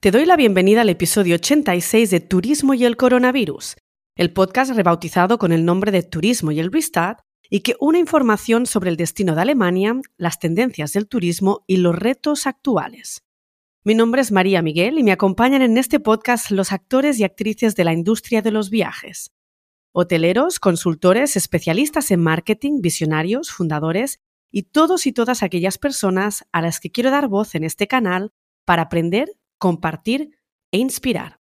Te doy la bienvenida al episodio 86 de Turismo y el Coronavirus, el podcast rebautizado con el nombre de Turismo y el Restart y que une información sobre el destino de Alemania, las tendencias del turismo y los retos actuales. Mi nombre es María Miguel y me acompañan en este podcast los actores y actrices de la industria de los viajes. Hoteleros, consultores, especialistas en marketing, visionarios, fundadores y todos y todas aquellas personas a las que quiero dar voz en este canal para aprender compartir e inspirar.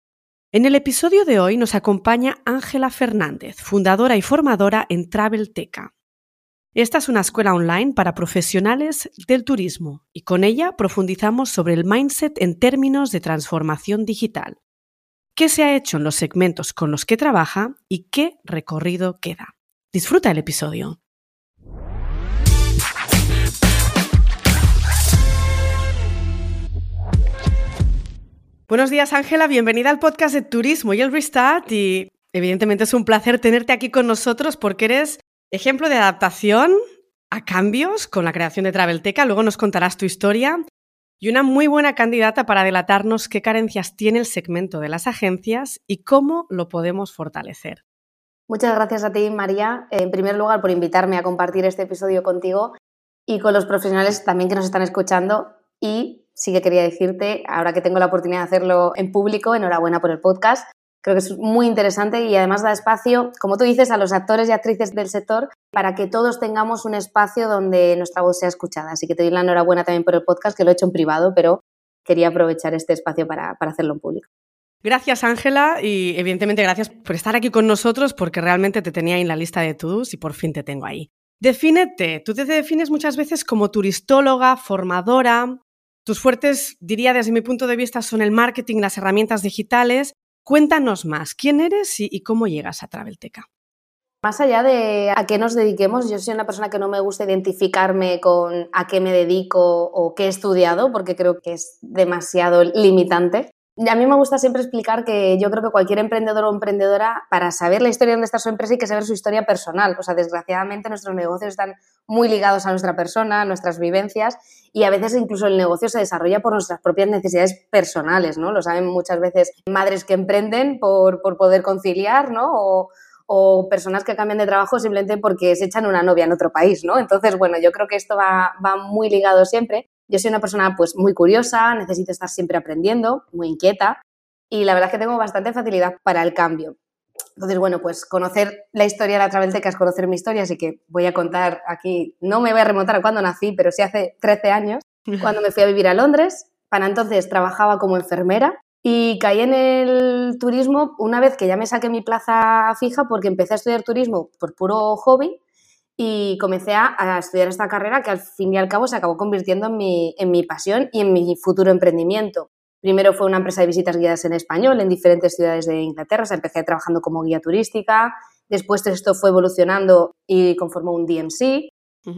En el episodio de hoy nos acompaña Ángela Fernández, fundadora y formadora en Travelteca. Esta es una escuela online para profesionales del turismo y con ella profundizamos sobre el mindset en términos de transformación digital. ¿Qué se ha hecho en los segmentos con los que trabaja y qué recorrido queda? Disfruta el episodio. Buenos días, Ángela. Bienvenida al podcast de Turismo y el Restart. Y evidentemente es un placer tenerte aquí con nosotros porque eres ejemplo de adaptación a cambios con la creación de Travelteca. Luego nos contarás tu historia. Y una muy buena candidata para delatarnos qué carencias tiene el segmento de las agencias y cómo lo podemos fortalecer. Muchas gracias a ti, María, en primer lugar por invitarme a compartir este episodio contigo y con los profesionales también que nos están escuchando y sí que quería decirte, ahora que tengo la oportunidad de hacerlo en público, enhorabuena por el podcast. Creo que es muy interesante y además da espacio, como tú dices, a los actores y actrices del sector para que todos tengamos un espacio donde nuestra voz sea escuchada. Así que te doy la enhorabuena también por el podcast, que lo he hecho en privado, pero quería aprovechar este espacio para, para hacerlo en público. Gracias, Ángela, y evidentemente gracias por estar aquí con nosotros porque realmente te tenía en la lista de todos y por fin te tengo ahí. Defínete, tú te defines muchas veces como turistóloga, formadora, tus fuertes, diría desde mi punto de vista, son el marketing, las herramientas digitales. Cuéntanos más, ¿quién eres y, cómo llegas a Travelteca? Más allá de a qué nos dediquemos, yo soy una persona que no me gusta identificarme con a qué me dedico o qué he estudiado, porque creo que es demasiado limitante. A mí me gusta siempre explicar que yo creo que cualquier emprendedor o emprendedora, para saber la historia de dónde está su empresa, hay que saber su historia personal. O sea, desgraciadamente nuestros negocios están muy ligados a nuestra persona, a nuestras vivencias, y a veces incluso el negocio se desarrolla por nuestras propias necesidades personales, ¿no? Lo saben muchas veces madres que emprenden por, poder conciliar, ¿no? O, o personas que cambian de trabajo simplemente porque se echan una novia en otro país, ¿no? Entonces, bueno, yo creo que esto va, va muy ligado siempre. Yo soy una persona pues muy curiosa, necesito estar siempre aprendiendo, muy inquieta y la verdad es que tengo bastante facilidad para el cambio. Entonces, bueno, pues conocer la historia de la Travelteca es conocer mi historia, así que voy a contar aquí, no me voy a remontar a cuando nací, pero sí hace 13 años, cuando me fui a vivir a Londres. Para entonces trabajaba como enfermera y caí en el turismo una vez que ya me saqué mi plaza fija porque empecé a estudiar turismo por puro hobby y comencé a, estudiar esta carrera que al fin y al cabo se acabó convirtiendo en mi, en mi pasión y en mi futuro emprendimiento. Primero fue una empresa de visitas guiadas en español en diferentes ciudades de Inglaterra. O empecé trabajando como guía turística. Después esto fue evolucionando y conformó un DMC.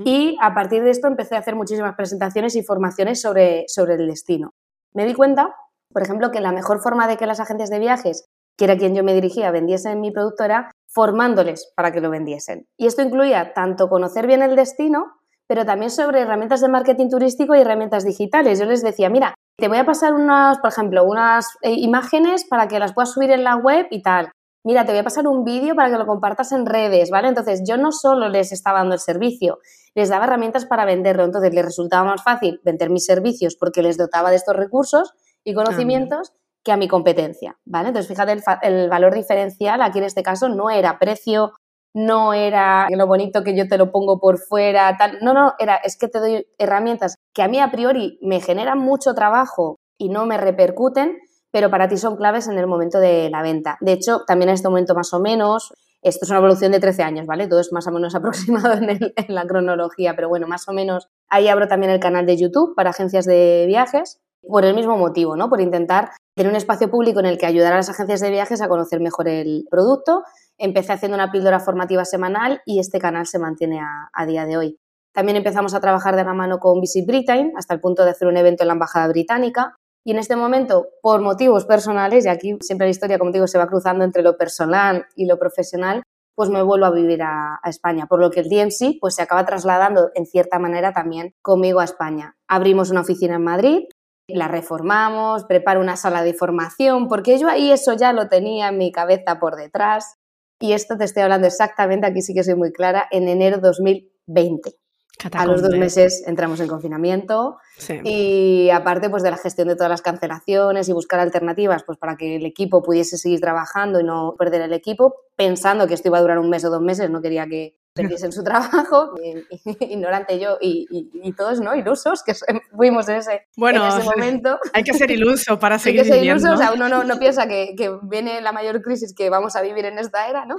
Y a partir de esto empecé a hacer muchísimas presentaciones y formaciones sobre, sobre el destino. Me di cuenta, por ejemplo, que la mejor forma de que las agencias de viajes, que era quien yo me dirigía, vendiesen mi producto era formándoles para que lo vendiesen. Y esto incluía tanto conocer bien el destino, pero también sobre herramientas de marketing turístico y herramientas digitales. Yo les decía, mira, te voy a pasar unas, por ejemplo, unas eh, imágenes para que las puedas subir en la web y tal. Mira, te voy a pasar un vídeo para que lo compartas en redes, ¿vale? Entonces, yo no solo les estaba dando el servicio, les daba herramientas para venderlo. Entonces, les resultaba más fácil vender mis servicios porque les dotaba de estos recursos y ah, conocimientos que a mi competencia, ¿vale? Entonces, fíjate, el, valor diferencial aquí en este caso no era precio, no era lo bonito que yo te lo pongo por fuera, tal. No, no, era, es que te doy herramientas que a mí a priori me generan mucho trabajo y no me repercuten, pero para ti son claves en el momento de la venta. De hecho, también en este momento más o menos, esto es una evolución de 13 años, ¿vale? Todo es más o menos aproximado en la cronología, pero bueno, más o menos ahí abro también el canal de YouTube para agencias de viajes por el mismo motivo, ¿no? Por intentar tener un espacio público en el que ayudar a las agencias de viajes a conocer mejor el producto. Empecé haciendo una píldora formativa semanal y este canal se mantiene a, día de hoy. También empezamos a trabajar de la mano con Visit Britain hasta el punto de hacer un evento en la Embajada Británica. Y en este momento, por motivos personales, y aquí siempre la historia, como digo, se va cruzando entre lo personal y lo profesional, pues me vuelvo a vivir a, España, por lo que el DMC pues se acaba trasladando en cierta manera también conmigo a España. Abrimos una oficina en Madrid, la reformamos, preparo una sala de formación, porque yo ahí eso ya lo tenía en mi cabeza por detrás. Y esto te estoy hablando exactamente, aquí sí que soy muy clara, en enero 2020. A los dos meses entramos en confinamiento y aparte pues de la gestión de todas las cancelaciones y buscar alternativas pues para que el equipo pudiese seguir trabajando y no perder el equipo, pensando que esto iba a durar un mes o dos meses, no quería que perdiesen su trabajo, ignorante yo y, todos, ¿no? Ilusos, que fuimos en ese, bueno, en ese momento. Hay que ser iluso para seguir Hay que ser iluso, o sea, uno no, piensa que, que, viene la mayor crisis que vamos a vivir en esta era, ¿no?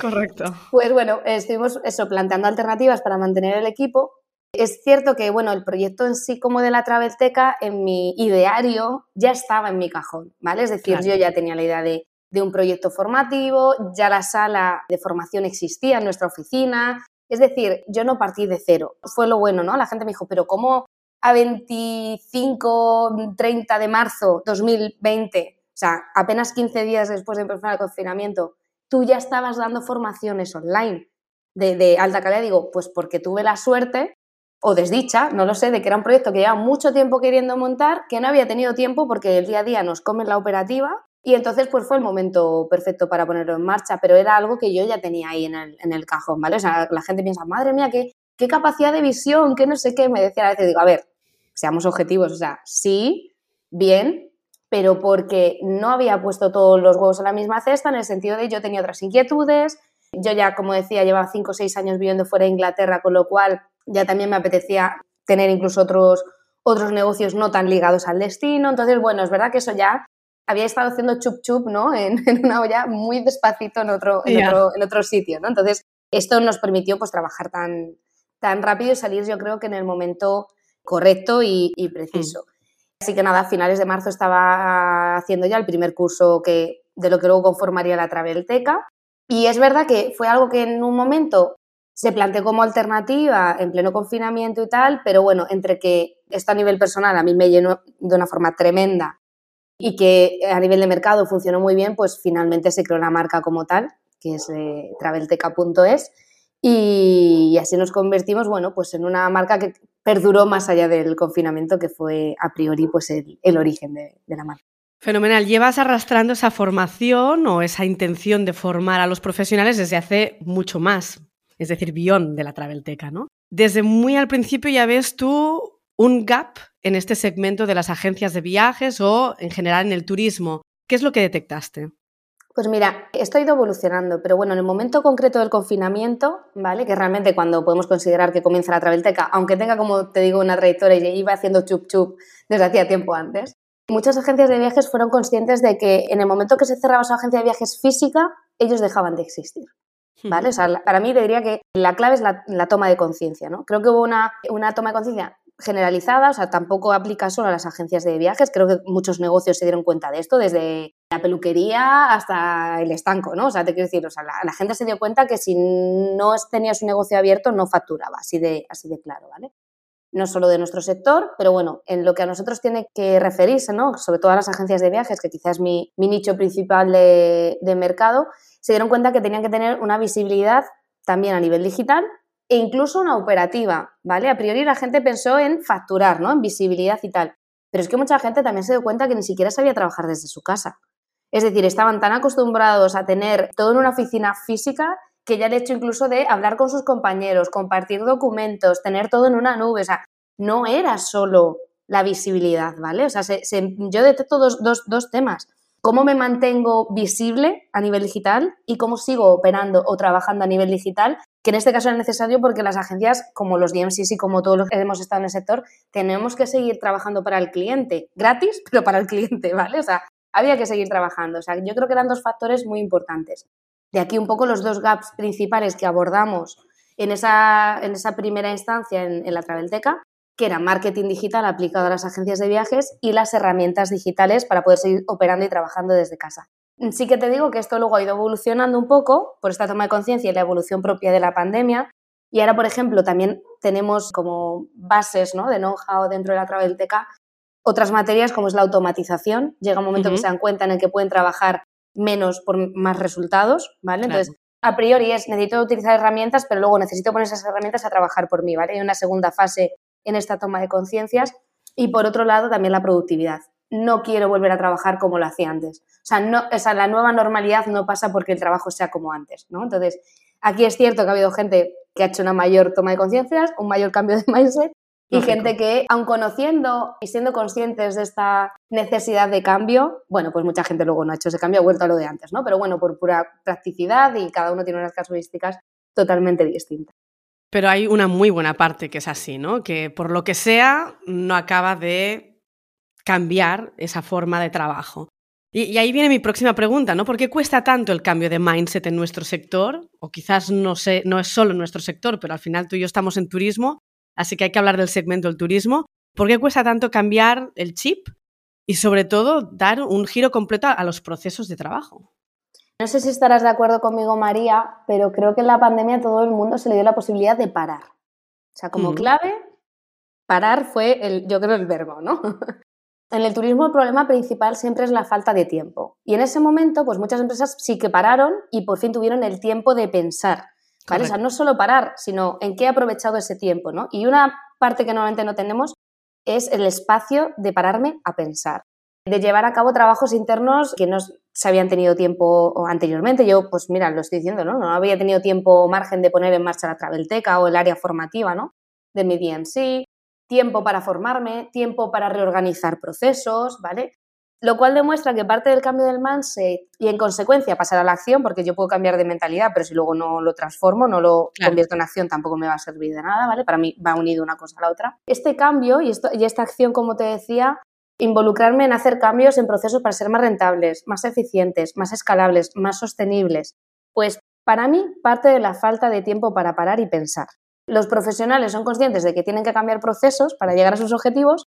Correcto. Pues bueno, estuvimos eso, planteando alternativas para mantener el equipo. Es cierto que, bueno, el proyecto en sí como de la Travelteca, en mi ideario, ya estaba en mi cajón, ¿vale? Es decir, yo ya tenía la idea de de un proyecto formativo, ya la sala de formación existía en nuestra oficina, es decir, yo no partí de cero. Fue lo bueno, ¿no? La gente me dijo, pero ¿cómo a 25, 30 de marzo 2020, o sea, apenas 15 días después de empezar el confinamiento, tú ya estabas dando formaciones online de, alta calidad? Digo, pues porque tuve la suerte o desdicha, no lo sé, de que era un proyecto que llevaba mucho tiempo queriendo montar, que no había tenido tiempo porque el día a día nos come la operativa y entonces, pues fue el momento perfecto para ponerlo en marcha, pero era algo que yo ya tenía ahí en el, en el cajón, ¿vale? O sea, la gente piensa, madre mía, qué, qué capacidad de visión, qué no sé qué. Me decía a veces, digo, a ver, seamos objetivos, o sea, sí, bien, pero porque no había puesto todos los huevos en la misma cesta, en el sentido de yo tenía otras inquietudes, yo ya, como decía, llevaba cinco o seis años viviendo fuera de Inglaterra, con lo cual ya también me apetecía tener incluso otros, otros negocios no tan ligados al destino. Entonces, bueno, es verdad que eso ya había estado haciendo chup chup, ¿no? En, una olla muy despacito en otro, en, otro, en otro sitio, ¿no? Entonces, esto nos permitió pues trabajar tan, tan rápido y salir yo creo que en el momento correcto y, preciso. Mm. Así que nada, a finales de marzo estaba haciendo ya el primer curso que, de lo que luego conformaría la Travelteca. Y es verdad que fue algo que en un momento se planteó como alternativa en pleno confinamiento y tal, pero bueno, entre que esto a nivel personal a mí me llenó de una forma tremenda y que a nivel de mercado funcionó muy bien, pues finalmente se creó la marca como tal, que es eh, travelteca.es, y así nos convertimos, bueno, pues en una marca que perduró más allá del confinamiento, que fue a priori pues el, origen de, de la marca. Fenomenal. Llevas arrastrando esa formación o esa intención de formar a los profesionales desde hace mucho más, es decir, beyond de la Travelteca, ¿no? Desde muy al principio ya ves tú un gap en este segmento de las agencias de viajes o en general en el turismo. ¿Qué es lo que detectaste? Pues mira, esto ha ido evolucionando, pero bueno, en el momento concreto del confinamiento, ¿vale? Que realmente cuando podemos considerar que comienza la Travelteca, aunque tenga, como te digo, una trayectoria y iba haciendo chup chup desde hacía tiempo antes, muchas agencias de viajes fueron conscientes de que en el momento que se cerraba su agencia de viajes física, ellos dejaban de existir. ¿Vale? O sea, para mí diría que la clave es la, toma de conciencia, ¿no? Creo que hubo una, una toma de conciencia generalizada, o sea, tampoco aplica solo a las agencias de viajes, creo que muchos negocios se dieron cuenta de esto, desde la peluquería hasta el estanco, ¿no? O sea, te quiero decir, o sea, la, gente se dio cuenta que si no tenía su negocio abierto no facturaba, así de, así de claro, ¿vale? No solo de nuestro sector, pero bueno, en lo que a nosotros tiene que referirse, ¿no? Sobre todo a las agencias de viajes, que quizás es mi, mi nicho principal de, de mercado, se dieron cuenta que tenían que tener una visibilidad también a nivel digital e incluso una operativa, ¿vale? A priori la gente pensó en facturar, ¿no? En visibilidad y tal. Pero es que mucha gente también se dio cuenta que ni siquiera sabía trabajar desde su casa. Es decir, estaban tan acostumbrados a tener todo en una oficina física que ya el hecho incluso de hablar con sus compañeros, compartir documentos, tener todo en una nube, o sea, no era solo la visibilidad, ¿vale? O sea, yo detecto dos, dos, dos temas. ¿Cómo me mantengo visible a nivel digital y cómo sigo operando o trabajando a nivel digital que en este caso es necesario porque las agencias, como los DMCs y como todos los que hemos estado en el sector, tenemos que seguir trabajando para el cliente, gratis, pero para el cliente, ¿vale? O sea, había que seguir trabajando. O sea, yo creo que eran dos factores muy importantes. De aquí un poco los dos gaps principales que abordamos en esa, en esa primera instancia en, en la Travelteca, que era marketing digital aplicado a las agencias de viajes y las herramientas digitales para poder seguir operando y trabajando desde casa. Sí que te digo que esto luego ha ido evolucionando un poco por esta toma de conciencia y la evolución propia de la pandemia. Y ahora, por ejemplo, también tenemos como bases ¿no? de know-how dentro de la Travelteca otras materias como es la automatización. Llega un momento que se dan cuenta en el que pueden trabajar menos por más resultados, ¿vale? Entonces, a priori es necesito utilizar herramientas, pero luego necesito poner esas herramientas a trabajar por mí, ¿vale? Hay una segunda fase en esta toma de conciencias Y por otro lado, también la productividad. No quiero volver a trabajar como lo hacía antes. O sea, no, esa, la nueva normalidad no pasa porque el trabajo sea como antes, ¿no? Entonces, aquí es cierto que ha habido gente que ha hecho una mayor toma de conciencias, un mayor cambio de mindset, y gente que, aun conociendo y siendo conscientes de esta necesidad de cambio, bueno, pues mucha gente luego no ha hecho ese cambio, ha vuelto a lo de antes, ¿no? Pero bueno, por pura practicidad y cada uno tiene unas casuísticas totalmente distintas. Pero hay una muy buena parte que es así, ¿no? Que por lo que sea no acaba de cambiar esa forma de trabajo. Y, ahí viene mi próxima pregunta, ¿no? ¿Por qué cuesta tanto el cambio de mindset en nuestro sector? O quizás no, sé, no es solo nuestro sector, pero al final tú y yo estamos en turismo, así que hay que hablar del segmento del turismo. ¿Por qué cuesta tanto cambiar el chip y sobre todo dar un giro completo a los procesos de trabajo? No sé si estarás de acuerdo conmigo, María, pero creo que en la pandemia todo el mundo se le dio la posibilidad de parar. O sea, como clave, parar fue, el, yo creo, el verbo, ¿no? En el turismo el problema principal siempre es la falta de tiempo. Y en ese momento, pues muchas empresas sí que pararon y por fin tuvieron el tiempo de pensar. O sea, no solo parar, sino en qué he aprovechado ese tiempo, ¿no? Y una parte que normalmente no tenemos es el espacio de pararme a pensar de llevar a cabo trabajos internos que no se habían tenido tiempo anteriormente. Yo, pues mira, lo estoy diciendo, ¿no? No había tenido tiempo o margen de poner en marcha la Travelteca o el área formativa, ¿no? De mi DMC, tiempo para formarme, tiempo para reorganizar procesos, ¿vale? Lo cual demuestra que parte del cambio del mindset y en consecuencia pasar a la acción, porque yo puedo cambiar de mentalidad, pero si luego no lo transformo, no lo convierto en acción, tampoco me va a servir de nada, ¿vale? Para mí va unido una cosa a la otra. Este cambio y, esto, y esta acción, como te decía, involucrarme en hacer cambios en procesos para ser más rentables, más eficientes, más escalables, más sostenibles. Pues para mí parte de la falta de tiempo para parar y pensar. Los profesionales son conscientes de que tienen que cambiar procesos para llegar a sus objetivos,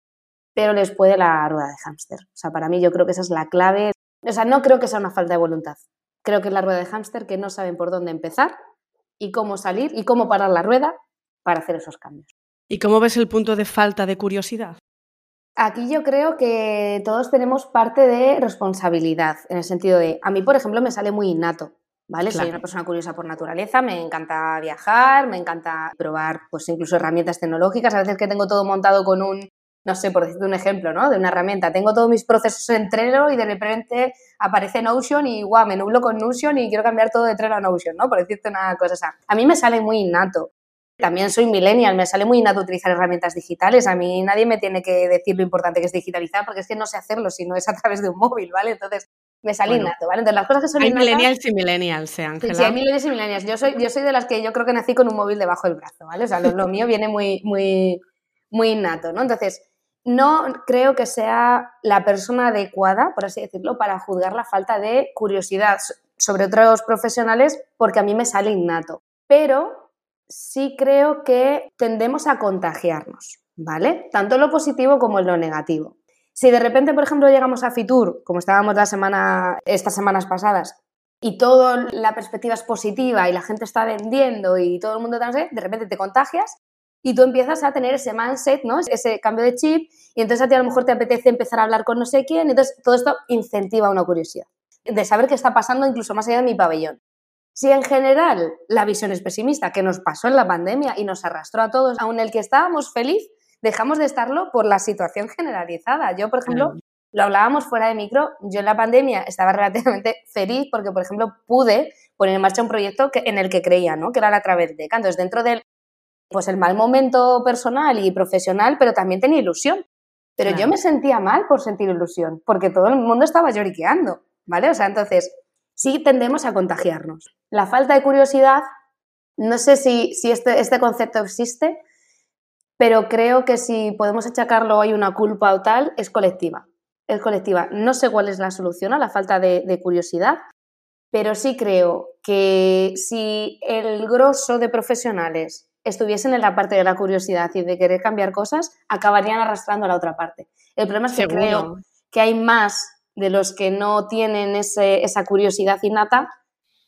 pero les puede la rueda de hámster. O sea, para mí yo creo que esa es la clave. O sea, no creo que sea una falta de voluntad. Creo que es la rueda de hámster que no saben por dónde empezar y cómo salir y cómo parar la rueda para hacer esos cambios. ¿Y cómo ves el punto de falta de curiosidad? Aquí yo creo que todos tenemos parte de responsabilidad, en el sentido de, a mí, por ejemplo, me sale muy innato, ¿vale? Soy una persona curiosa por naturaleza, me encanta viajar, me encanta probar, pues incluso herramientas tecnológicas, a veces que tengo todo montado con un, no sé, por decirte un ejemplo, ¿no? De una herramienta, tengo todos mis procesos en Trello y de repente aparece Notion y, guau, me nublo con Notion y quiero cambiar todo de Trello a Notion, ¿no? Por decirte una cosa, a mí me sale muy innato. También soy millennial, me sale muy innato utilizar herramientas digitales. A mí nadie me tiene que decir lo importante que es digitalizar, porque es que no sé hacerlo si no es a través de un móvil, ¿vale? Entonces, me sale innato, ¿vale? Entonces, las cosas que son Hay millennials y millennials, ¿eh, Ángela? Sí, hay millennials y millennials. Yo soy, yo soy de las que yo creo que nací con un móvil debajo del brazo, ¿vale? O sea, lo, mío viene muy, muy, muy innato, ¿no? Entonces, no creo que sea la persona adecuada, por así decirlo, para juzgar la falta de curiosidad sobre otros profesionales porque a mí me sale innato. Pero sí creo que tendemos a contagiarnos, ¿vale? Tanto en lo positivo como en lo negativo. Si de repente, por ejemplo, llegamos a Fitur, como estábamos la semana, estas semanas pasadas, y toda la perspectiva es positiva y la gente está vendiendo y todo el mundo está, de repente te contagias y tú empiezas a tener ese mindset, ¿no? Ese cambio de chip y entonces a ti a lo mejor te apetece empezar a hablar con no sé quién, entonces todo esto incentiva una curiosidad de saber qué está pasando incluso más allá de mi pabellón. Si en general la visión es pesimista, que nos pasó en la pandemia y nos arrastró a todos, aun el que estábamos feliz, dejamos de estarlo por la situación generalizada. Yo, por ejemplo, lo hablábamos fuera de micro, yo en la pandemia estaba relativamente feliz porque, por ejemplo, pude poner en marcha un proyecto que, en el que creía, ¿no? que era la Travelteca. Entonces, dentro del pues el mal momento personal y profesional, pero también tenía ilusión. Pero yo me sentía mal por sentir ilusión, porque todo el mundo estaba lloriqueando, ¿vale? O sea, entonces, sí tendemos a contagiarnos. La falta de curiosidad, no sé si, este, este, concepto existe, pero creo que si podemos achacarlo hay una culpa o tal, es colectiva. Es colectiva. No sé cuál es la solución a la falta de, de curiosidad, pero sí creo que si el grosso de profesionales estuviesen en la parte de la curiosidad y de querer cambiar cosas, acabarían arrastrando a la otra parte. El problema es que creo que hay más de los que no tienen esa curiosidad innata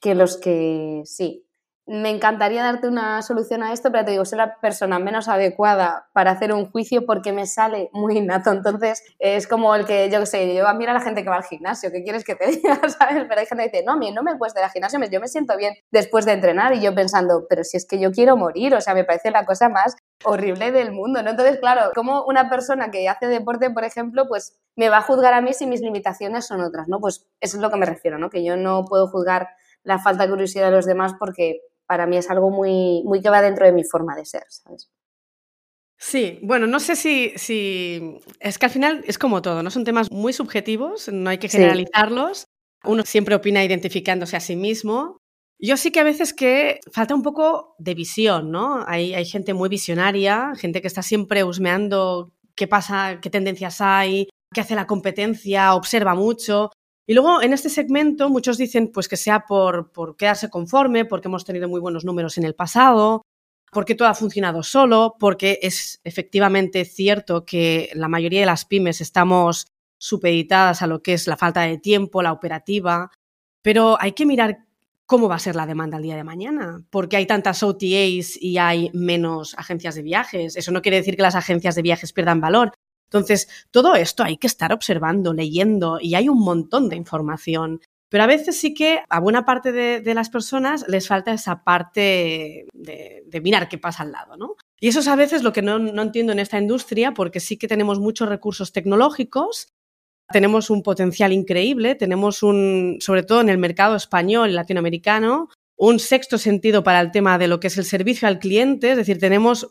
que los que sí. Me encantaría darte una solución a esto, pero te digo, soy la persona menos adecuada para hacer un juicio porque me sale muy innato. Entonces, es como el que, yo qué sé, yo admiro a la gente que va al gimnasio, ¿qué quieres que te diga? ¿Sabes? Pero hay gente que dice, no, a mí no me cuesta ir al gimnasio, yo me siento bien después de entrenar y yo pensando, pero si es que yo quiero morir, o sea, me parece la cosa más horrible del mundo, ¿no? Entonces, claro, como una persona que hace deporte, por ejemplo, pues me va a juzgar a mí si mis limitaciones son otras, ¿no? Pues eso es lo que me refiero, ¿no? Que yo no puedo juzgar la falta de curiosidad de los demás porque para mí es algo muy, muy que va dentro de mi forma de ser, ¿sabes? Sí, bueno, no sé si, si, Es que al final es como todo, ¿no? Son temas muy subjetivos, no hay que generalizarlos. Uno siempre opina identificándose a sí mismo. Yo sí que a veces que falta un poco de visión, ¿no? Hay, hay gente muy visionaria, gente que está siempre husmeando qué pasa, qué tendencias hay, qué hace la competencia, observa mucho. Y luego en este segmento muchos dicen pues que sea por, por quedarse conforme, porque hemos tenido muy buenos números en el pasado, porque todo ha funcionado solo, porque es efectivamente cierto que la mayoría de las pymes estamos supeditadas a lo que es la falta de tiempo, la operativa, pero hay que mirar cómo va a ser la demanda el día de mañana, porque hay tantas OTAs y hay menos agencias de viajes. Eso no quiere decir que las agencias de viajes pierdan valor. Entonces, todo esto hay que estar observando, leyendo y hay un montón de información. Pero a veces sí que a buena parte de, las personas les falta esa parte de, mirar qué pasa al lado, ¿no? Y eso es a veces lo que no, no entiendo en esta industria, porque sí que tenemos muchos recursos tecnológicos, tenemos un potencial increíble, tenemos un, sobre todo en el mercado español y latinoamericano, un sexto sentido para el tema de lo que es el servicio al cliente, es decir, tenemos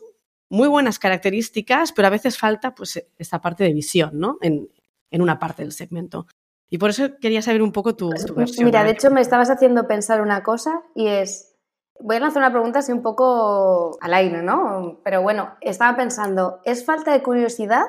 muy buenas características, pero a veces falta pues esta parte de visión, ¿no? En, en una parte del segmento. Y por eso quería saber un poco tu, versión. Mira, de hecho me estabas haciendo pensar una cosa y es, voy a lanzar una pregunta así un poco al aire, ¿no? Pero bueno, estaba pensando, ¿es falta de curiosidad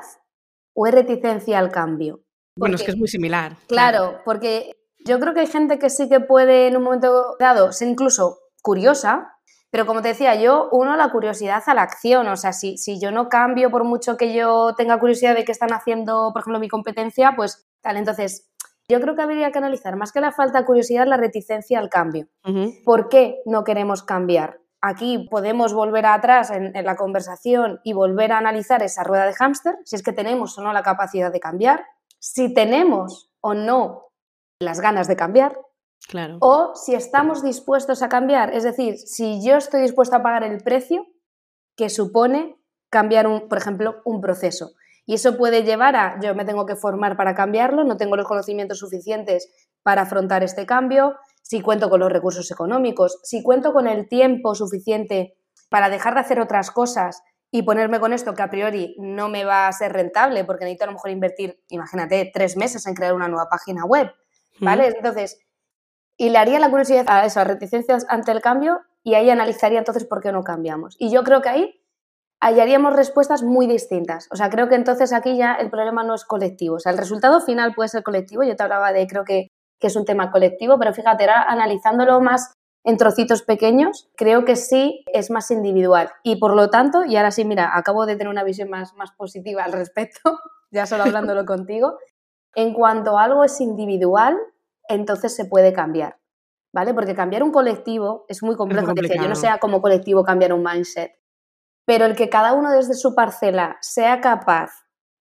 o es reticencia al cambio? bueno, es que es muy similar. Claro, porque yo creo que hay gente que sí que puede en un momento dado ser incluso curiosa, pero como te decía, yo uno la curiosidad a la acción. O sea, si, si yo no cambio por mucho que yo tenga curiosidad de qué están haciendo, por ejemplo, mi competencia, pues tal. Entonces, yo creo que habría que analizar más que la falta de curiosidad, la reticencia al cambio. ¿Por qué no queremos cambiar? Aquí podemos volver atrás en, la conversación y volver a analizar esa rueda de hámster, si es que tenemos o no la capacidad de cambiar, si tenemos o no las ganas de cambiar, claro. o si estamos dispuestos a cambiar. Es decir, si yo estoy dispuesto a pagar el precio que supone cambiar, un, por ejemplo, un proceso. Y eso puede llevar a, yo me tengo que formar para cambiarlo, no tengo los conocimientos suficientes para afrontar este cambio, si cuento con los recursos económicos, si cuento con el tiempo suficiente para dejar de hacer otras cosas y ponerme con esto que a priori no me va a ser rentable porque necesito a lo mejor invertir, imagínate, tres meses en crear una nueva página web, ¿vale? Entonces, y le haría la curiosidad a esas reticencias ante el cambio y ahí analizaría entonces por qué no cambiamos. Y yo creo que ahí hallaríamos respuestas muy distintas. O sea, creo que entonces aquí ya el problema no es colectivo. O sea, el resultado final puede ser colectivo. Yo te hablaba de, creo que, es un tema colectivo, pero fíjate, era analizándolo más en trocitos pequeños, creo que sí es más individual. Y por lo tanto, y ahora sí, mira, acabo de tener una visión más, más positiva al respecto, ya solo hablándolo contigo, en cuanto algo es individual, entonces se puede cambiar. ¿Vale? Porque cambiar un colectivo es muy complejo. yo no sé como colectivo cambiar un mindset pero el que cada uno desde su parcela sea capaz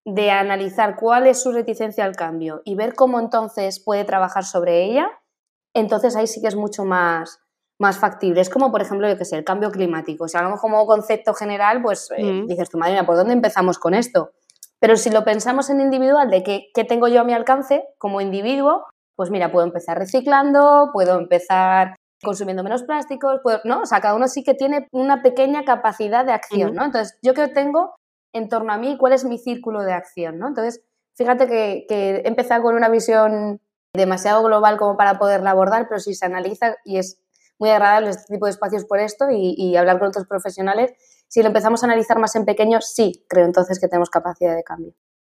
de analizar cuál es su reticencia al cambio y ver cómo entonces puede trabajar sobre ella, entonces ahí sí que es mucho más, más factible. Es como, por ejemplo, yo que sé, el cambio climático. Sea, lo mejor como concepto general, pues eh, mm. dices tu madre mía, ¿por dónde empezamos con esto? Pero si lo pensamos en individual, de qué, qué tengo yo a mi alcance como individuo, pues mira, puedo empezar reciclando, puedo empezar consumiendo menos plásticos, pues, ¿no? O sea, cada uno sí que tiene una pequeña capacidad de acción, ¿no? Entonces, yo que tengo en torno a mí cuál es mi círculo de acción, ¿no? Entonces, fíjate que, he empezado con una visión demasiado global como para poderla abordar, pero si se analiza y es muy agradable este tipo de espacios por esto y, y hablar con otros profesionales, si lo empezamos a analizar más en pequeño, sí, creo entonces que tenemos capacidad de cambio.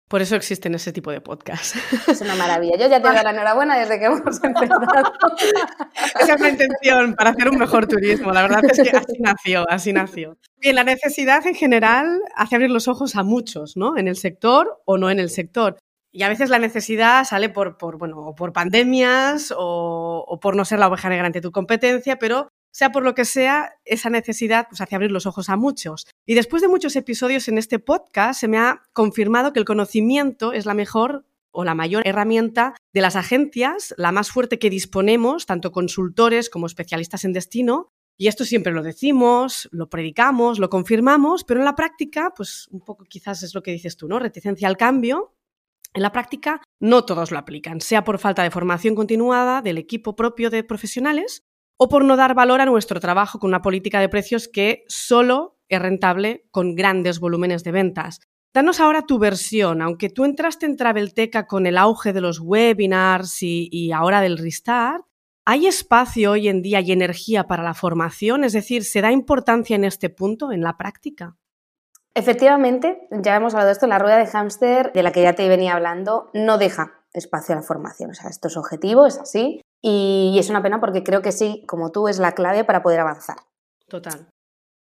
Por eso existen ese tipo de podcasts. Es una maravilla. Yo ya te doy la enhorabuena desde que hemos empezado. Esa es la intención para hacer un mejor turismo. La verdad es que así nació, así nació. Bien, la necesidad en general hace abrir los ojos a muchos, ¿no? En el sector o no en el sector. Y a veces la necesidad sale por, por bueno, por pandemias o, o por no ser la oveja negra ante tu competencia, pero sea por lo que sea, esa necesidad pues, hace abrir los ojos a muchos. Y después de muchos episodios en este podcast, se me ha confirmado que el conocimiento es la mejor o la mayor herramienta de las agencias, la más fuerte que disponemos, tanto consultores como especialistas en destino, Y esto siempre lo decimos, lo predicamos, lo confirmamos, pero en la práctica, pues un poco quizás es lo que dices tú, ¿no? Reticencia al cambio. En la práctica no todos lo aplican, sea por falta de formación continuada del equipo propio de profesionales o por no dar valor a nuestro trabajo con una política de precios que solo es rentable con grandes volúmenes de ventas. Danos ahora tu versión, aunque tú entraste en Travelteca con el auge de los webinars y, ahora del Restart, ¿Hay espacio hoy en día y energía para la formación? Es decir, ¿se da importancia en este punto, en la práctica? Efectivamente, ya hemos hablado de esto, la rueda de hámster, de la que ya te venía hablando, no deja espacio a la formación. O sea, esto es objetivo, es así, y es una pena porque creo que sí, como tú, es la clave para poder avanzar. Total.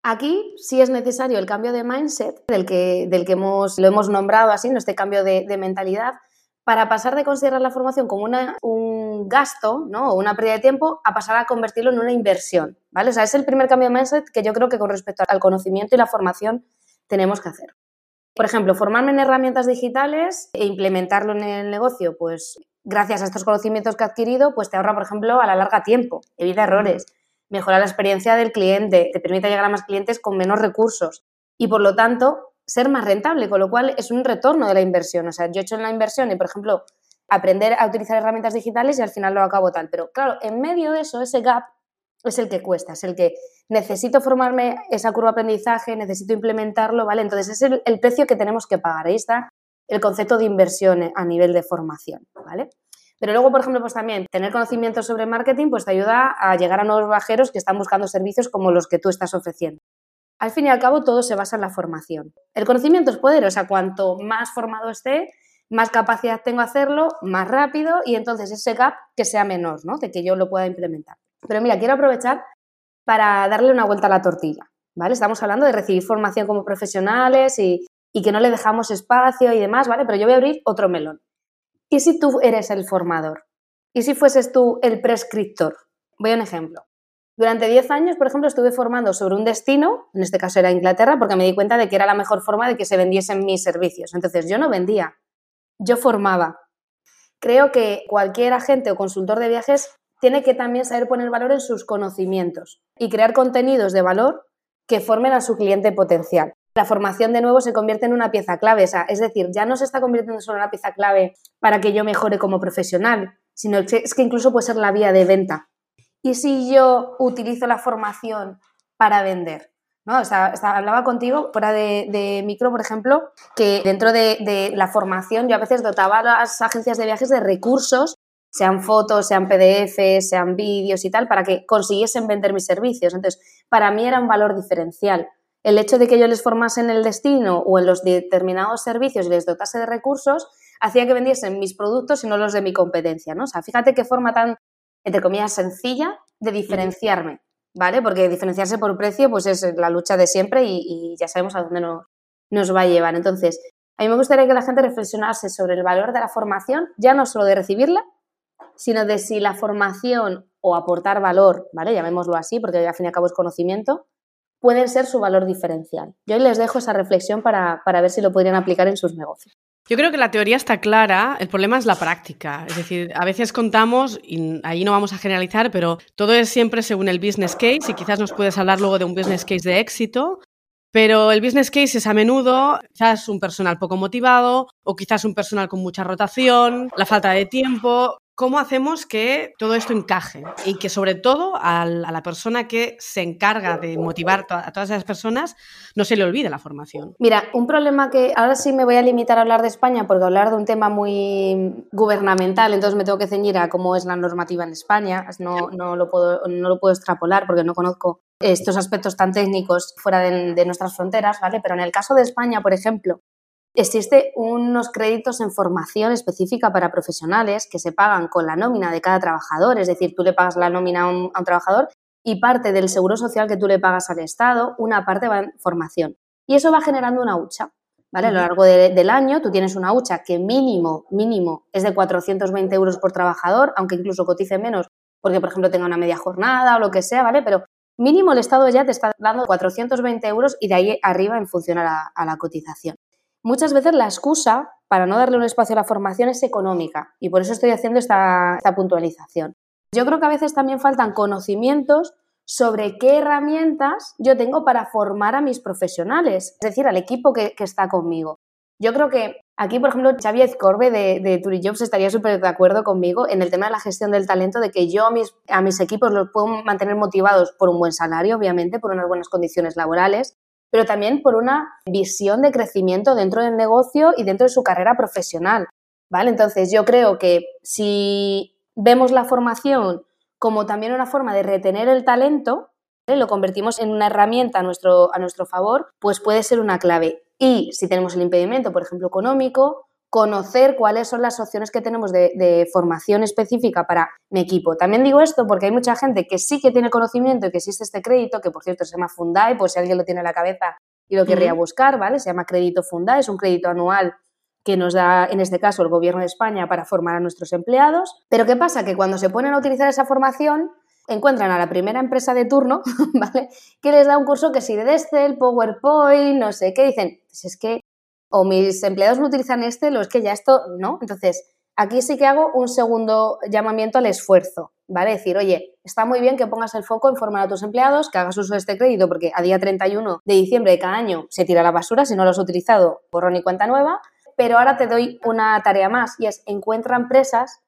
Aquí sí es necesario el cambio de mindset, del que, del que hemos, lo hemos nombrado así, este cambio de, de mentalidad, para pasar de considerar la formación como un gasto ¿no? o una pérdida de tiempo a pasar a convertirlo en una inversión. ¿vale? O sea, es el primer cambio de mindset que yo creo que con respecto al conocimiento y la formación tenemos que hacer. Por ejemplo, formarme en herramientas digitales e implementarlo en el negocio, pues gracias a estos conocimientos que he adquirido, pues te ahorra, por ejemplo, a la larga tiempo, evita errores, mejora la experiencia del cliente, te permite llegar a más clientes con menos recursos y, por lo tanto, ser más rentable, con lo cual es un retorno de la inversión. O sea, yo he hecho en la inversión y, por ejemplo, aprender a utilizar herramientas digitales y al final lo acabo tal. Pero claro, en medio de eso, ese gap es el que cuesta, es el que necesito formarme esa curva de aprendizaje, necesito implementarlo, ¿vale? Entonces es el, el precio que tenemos que pagar. Ahí está el concepto de inversión a nivel de formación, ¿vale? Pero luego, por ejemplo, pues también tener conocimiento sobre marketing pues te ayuda a llegar a nuevos bajeros que están buscando servicios como los que tú estás ofreciendo. Al fin y al cabo, todo se basa en la formación. El conocimiento es poder, o sea, cuanto más formado esté, más capacidad tengo de hacerlo, más rápido y entonces ese gap que sea menor, ¿no? De que yo lo pueda implementar. Pero mira, quiero aprovechar para darle una vuelta a la tortilla, ¿vale? Estamos hablando de recibir formación como profesionales y, y que no le dejamos espacio y demás, ¿vale? Pero yo voy a abrir otro melón. ¿Y si tú eres el formador? ¿Y si fueses tú el prescriptor? Voy a un ejemplo. Durante 10 años, por ejemplo, estuve formando sobre un destino, en este caso era Inglaterra, porque me di cuenta de que era la mejor forma de que se vendiesen mis servicios. Entonces, yo no vendía, yo formaba. Creo que cualquier agente o consultor de viajes tiene que también saber poner valor en sus conocimientos y crear contenidos de valor que formen a su cliente potencial. La formación de nuevo se convierte en una pieza clave, es decir, ya no se está convirtiendo solo en una pieza clave para que yo mejore como profesional, sino que es que incluso puede ser la vía de venta ¿y si yo utilizo la formación para vender? ¿No? O sea, hablaba contigo fuera de, micro, por ejemplo, que dentro de, la formación yo a veces dotaba a las agencias de viajes de recursos, sean fotos, sean PDF, sean vídeos y tal, para que consiguiesen vender mis servicios. Entonces, para mí era un valor diferencial. El hecho de que yo les formase en el destino o en los determinados servicios y les dotase de recursos hacía que vendiesen mis productos y no los de mi competencia, ¿no? O sea, fíjate qué forma tan entre comillas, sencilla de diferenciarme, ¿vale? Porque diferenciarse por precio, pues es la lucha de siempre y, ya sabemos a dónde nos va a llevar. Entonces, a mí me gustaría que la gente reflexionase sobre el valor de la formación, ya no solo de recibirla, sino de si la formación o aportar valor, ¿vale? Llamémoslo así, porque al fin y al cabo es conocimiento, pueden ser su valor diferencial. Yo hoy les dejo esa reflexión para, para ver si lo podrían aplicar en sus negocios. Yo creo que la teoría está clara, el problema es la práctica. Es decir, a veces contamos, y ahí no vamos a generalizar, pero todo es siempre según el business case y quizás nos puedes hablar luego de un business case de éxito. Pero el business case es a menudo quizás un personal poco motivado o quizás un personal con mucha rotación, la falta de tiempo, ¿Cómo hacemos que todo esto encaje? Y que sobre todo a la persona que se encarga de motivar a todas esas personas no se le olvide la formación. Mira, un problema que ahora sí me voy a limitar a hablar de España porque hablar de un tema muy gubernamental, entonces me tengo que ceñir a cómo es la normativa en España. No, no, lo, puedo, no lo puedo extrapolar porque no conozco estos aspectos tan técnicos fuera de, de nuestras fronteras, ¿vale? Pero en el caso de España, por ejemplo, Existe unos créditos en formación específica para profesionales que se pagan con la nómina de cada trabajador, es decir, tú le pagas la nómina a un, trabajador y parte del seguro social que tú le pagas al Estado, una parte va en formación. Y eso va generando una hucha. ¿Vale? A lo largo del año tú tienes una hucha que mínimo, mínimo es de 420 euros por trabajador, aunque incluso cotice menos porque, por ejemplo, tenga una media jornada o lo que sea, ¿vale? Pero mínimo el Estado ya te está dando 420 euros y de ahí arriba en función a la cotización. Muchas veces la excusa para no darle un espacio a la formación es económica y por eso estoy haciendo esta, puntualización. Yo creo que a veces también faltan conocimientos sobre qué herramientas yo tengo para formar a mis profesionales, es decir, al equipo que, está conmigo. Yo creo que aquí, por ejemplo, Xavier Corbe de, de Turijobs estaría súper de acuerdo conmigo en el tema de la gestión del talento, de que yo a mis, a mis equipos los puedo mantener motivados por un buen salario, obviamente, por unas buenas condiciones laborales, pero también por una visión de crecimiento dentro del negocio y dentro de su carrera profesional. ¿Vale? Entonces, yo creo que si vemos la formación como también una forma de retener el talento, lo convertimos en una herramienta a nuestro, a nuestro favor, pues puede ser una clave. Y si tenemos el impedimento, por ejemplo, económico, conocer cuáles son las opciones que tenemos de, formación específica para mi equipo. También digo esto porque hay mucha gente que sí que tiene conocimiento y que existe este crédito, que por cierto se llama Fundai, por si alguien lo tiene en la cabeza y lo querría buscar, ¿vale? Se llama crédito Fundai, es un crédito anual que nos da, en este caso, el Gobierno de España para formar a nuestros empleados. Pero ¿qué pasa? Que cuando se ponen a utilizar esa formación, encuentran a la primera empresa de turno, ¿vale? Que les da un curso que si de Excel, PowerPoint, no sé qué, dicen, pues es que o mis empleados no utilizan Excel o es que ya esto, ¿no? Entonces, aquí sí que hago un segundo llamamiento al esfuerzo, ¿vale? Decir, oye, está muy bien que pongas el foco en formar a tus empleados, que hagas uso de este crédito, porque a día 31 de diciembre de cada año se tira la basura, si no lo has utilizado, borrón y cuenta nueva, pero ahora te doy una tarea más y es encuentra empresas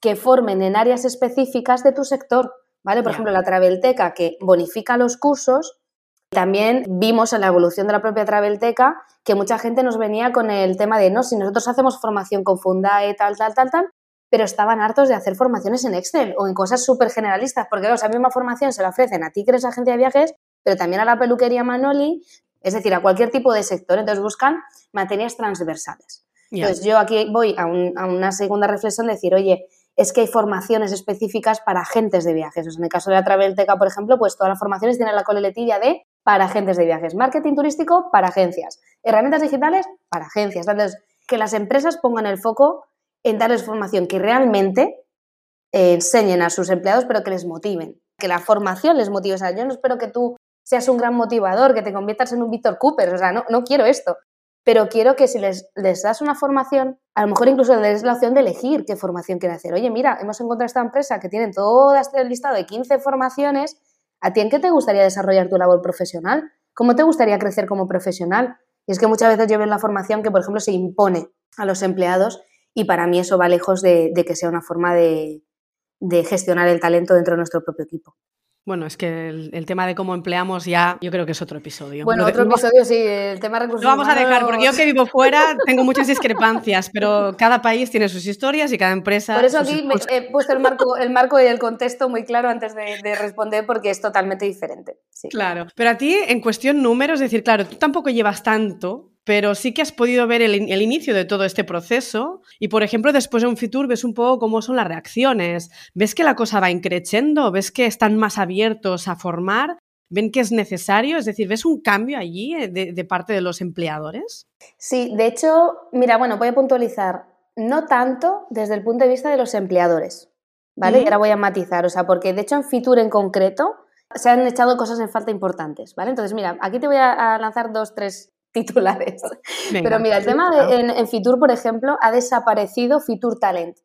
que formen en áreas específicas de tu sector, ¿vale? Por ejemplo, la Travelteca que bonifica los cursos. También vimos en la evolución de la propia Travelteca que mucha gente nos venía con el tema de, no, si nosotros hacemos formación con Fundae, tal, tal, tal, tal, pero estaban hartos de hacer formaciones en Excel o en cosas súper generalistas, porque claro, esa misma formación se la ofrecen a ti que eres agencia de viajes, pero también a la peluquería Manoli, es decir, a cualquier tipo de sector. Entonces buscan materias transversales. Entonces yo aquí voy a, una segunda reflexión de decir, oye, es que hay formaciones específicas para agentes de viajes. en el caso de la Travelteca, por ejemplo, pues todas las formaciones tienen la coletilla de para agentes de viajes. Marketing turístico para agencias. Herramientas digitales para agencias. Entonces, que las empresas pongan el foco en darles formación que realmente eh, enseñen a sus empleados, pero que les motiven. Que la formación les motive. O sea, yo no espero que tú seas un gran motivador, que te conviertas en un Víctor Cooper, o sea, no, no quiero esto, pero quiero que si les, das una formación, a lo mejor incluso les des la opción de elegir qué formación quieren hacer. Oye, mira, hemos encontrado esta empresa que tiene todo este listado de 15 formaciones, ¿a ti en qué te gustaría desarrollar tu labor profesional? ¿Cómo te gustaría crecer como profesional? Y es que muchas veces yo veo en la formación que, por ejemplo, se impone a los empleados y para mí eso va lejos de, que sea una forma de gestionar el talento dentro de nuestro propio equipo. Bueno, es que el, tema de cómo empleamos ya, yo creo que es otro episodio. Bueno, otro episodio sí, el tema de recursos Lo vamos a dejar, porque yo que vivo fuera tengo muchas discrepancias, pero cada país tiene sus historias y cada empresa. Por eso aquí he puesto el marco, el marco y el contexto muy claro antes de, responder, porque es totalmente diferente. Claro. Pero a ti, en cuestión números, es decir, claro, tú tampoco llevas tanto pero sí que has podido ver el, inicio de todo este proceso. Y, por ejemplo, después de un Fitur ves un poco cómo son las reacciones, ves que la cosa va increciendo, ves que están más abiertos a formar, ven que es necesario, es decir, ves un cambio allí eh, de, parte de los empleadores. Sí, de hecho, mira, bueno, voy a puntualizar, no tanto desde el punto de vista de los empleadores, ¿vale? Y ahora voy a matizar, o sea, porque de hecho en Fitur en concreto se han echado cosas en falta importantes, ¿vale? Entonces, mira, aquí te voy a lanzar dos, tres titulares. Pero mira, el tema de, en, Fitur, por ejemplo, ha desaparecido Fitur Talent,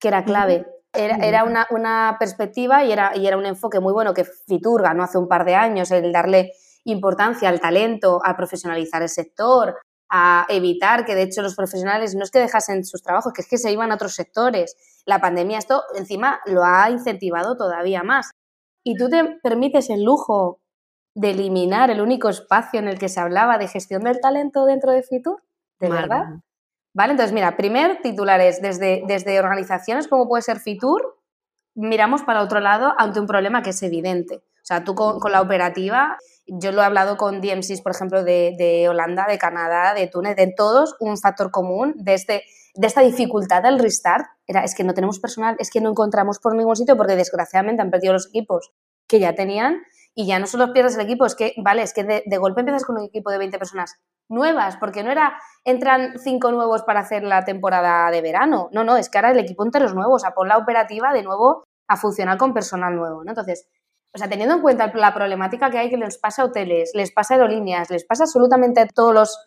que era clave. Era, una, perspectiva y era, y era un enfoque muy bueno que Fitur ganó hace un par de años, el darle importancia al talento, a profesionalizar el sector, a evitar que de hecho los profesionales no es que dejasen sus trabajos, que es que se iban a otros sectores. La pandemia esto encima lo ha incentivado todavía más. Y tú te permites el lujo de eliminar el único espacio en el que se hablaba de gestión del talento dentro de Fitur? ¿De verdad? Vale, entonces mira, primer titular es desde, desde organizaciones como puede ser Fitur, miramos para otro lado ante un problema que es evidente. O sea, tú con, la operativa, yo lo he hablado con DMCs, por ejemplo, de, Holanda, de Canadá, de Túnez, de todos, un factor común de, este, de esta dificultad del restart era, es que no tenemos personal, es que no encontramos por ningún sitio porque desgraciadamente han perdido los equipos que ya tenían y ya no solo pierdes el equipo, es que, vale, es que de, golpe empiezas con un equipo de 20 personas nuevas, porque no era, entran cinco nuevos para hacer la temporada de verano, no, no, es que ahora el equipo entero es nuevo, o sea, pon la operativa de nuevo a funcionar con personal nuevo, ¿no? Entonces, o sea, teniendo en cuenta la problemática que hay que les pasa a hoteles, les pasa a aerolíneas, les pasa absolutamente a todos los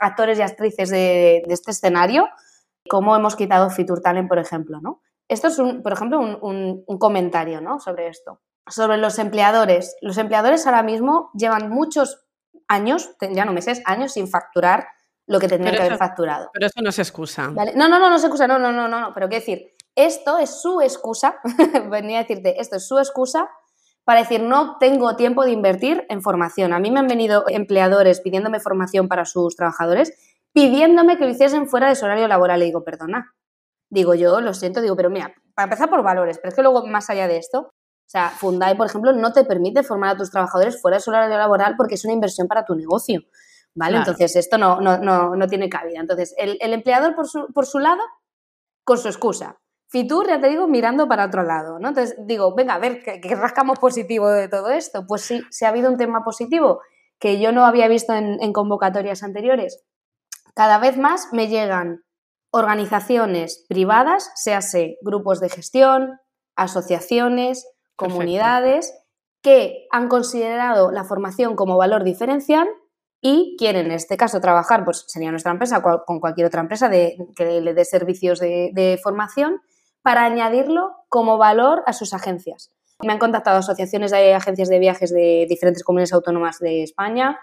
actores y actrices de, este escenario, cómo hemos quitado Fitur Talent, por ejemplo, ¿no? Esto es, un, por ejemplo, un, un comentario, ¿no? Sobre esto. Sobre los empleadores. Los empleadores ahora mismo llevan muchos años, ya no meses, años sin facturar lo que tendrían que haber facturado. Pero eso no es excusa. No, no, no, no es excusa, no, no, no, no, no. Pero qué decir, esto es su excusa, venía a decirte, esto es su excusa para decir no tengo tiempo de invertir en formación. A mí me han venido empleadores pidiéndome formación para sus trabajadores, pidiéndome que lo hiciesen fuera de su horario laboral. Le digo, perdona. Digo yo, lo siento, digo, pero mira, para empezar por valores, pero es que luego más allá de esto, o sea, Fundai, por ejemplo, no te permite formar a tus trabajadores fuera de su horario laboral porque es una inversión para tu negocio. ¿Vale? Entonces, esto no, no, no, no, tiene cabida. Entonces, el, el empleador por su, por su lado, con su excusa. Fitur, ya te digo, mirando para otro lado, ¿no? Entonces digo, venga, a ver, ¿qué, rascamos positivo de todo esto? Pues sí, se ha habido un tema positivo que yo no había visto en, convocatorias anteriores. Cada vez más me llegan organizaciones privadas, séase grupos de gestión, asociaciones, comunidades, que han considerado la formación como valor diferencial y quieren en este caso trabajar, pues sería nuestra empresa, con cualquier otra empresa de, que le dé servicios de, de formación para añadirlo como valor a sus agencias. Me han contactado asociaciones de agencias de viajes de diferentes comunidades autónomas de España.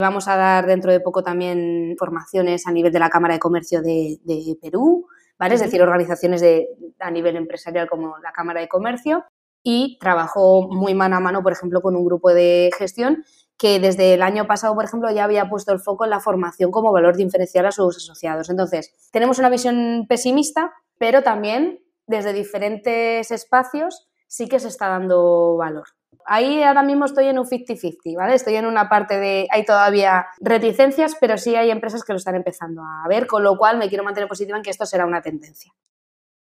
Vamos a dar dentro de poco también formaciones a nivel de la Cámara de Comercio de, Perú, ¿vale? Es decir, organizaciones de, a nivel empresarial como la Cámara de Comercio. Y trabajo muy mano a mano, por ejemplo, con un grupo de gestión que desde el año pasado, por ejemplo, ya había puesto el foco en la formación como valor diferencial a sus asociados. Entonces, tenemos una visión pesimista, pero también desde diferentes espacios sí que se está dando valor. Ahí ahora mismo estoy en un 50-50, ¿vale? Estoy en una parte de, hay todavía reticencias, pero sí hay empresas que lo están empezando a ver, con lo cual me quiero mantener positiva en que esto será una tendencia.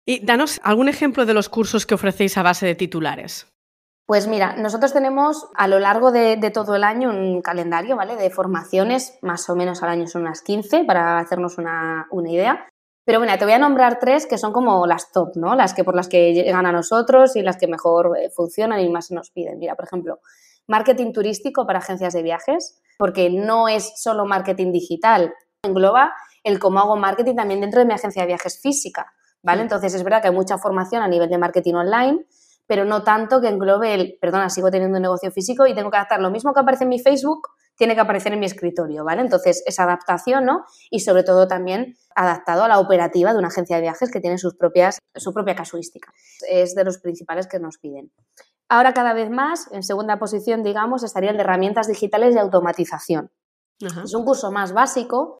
Y danos algún ejemplo de los cursos que ofrecéis a base de titulares. Pues mira, nosotros tenemos a lo largo de, todo el año un calendario, ¿vale? De formaciones, más o menos al año son unas 15, para hacernos una, una idea. Pero bueno, te voy a nombrar tres que son como las top, ¿no? Las que por las que llegan a nosotros y las que mejor eh, funcionan y más nos piden. Mira, por ejemplo, marketing turístico para agencias de viajes, porque no es solo marketing digital, engloba el cómo hago marketing también dentro de mi agencia de viajes física, ¿vale? Entonces es verdad que hay mucha formación a nivel de marketing online, pero no tanto que englobe el, perdona, sigo teniendo un negocio físico y tengo que adaptar lo mismo que aparece en mi Facebook, tiene que aparecer en mi escritorio, ¿vale? Entonces, esa adaptación, ¿no? Y sobre todo también adaptado a la operativa de una agencia de viajes que tiene sus propias, su propia casuística. Es de los principales que nos piden. Ahora, cada vez más, en segunda posición, digamos, estaría el de herramientas digitales de automatización. Es un curso más básico.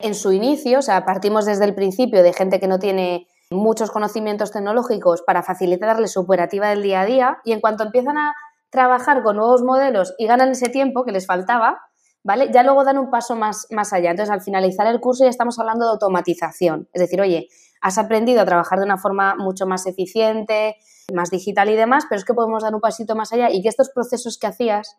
En su inicio, o sea, partimos desde el principio de gente que no tiene muchos conocimientos tecnológicos para facilitarle su operativa del día a día y en cuanto empiezan a trabajar con nuevos modelos y ganan ese tiempo que les faltaba, ¿vale? Ya luego dan un paso más, más allá. Entonces, al finalizar el curso ya estamos hablando de automatización. Es decir, oye, has aprendido a trabajar de una forma mucho más eficiente, más digital y demás, pero es que podemos dar un pasito más allá y que estos procesos que hacías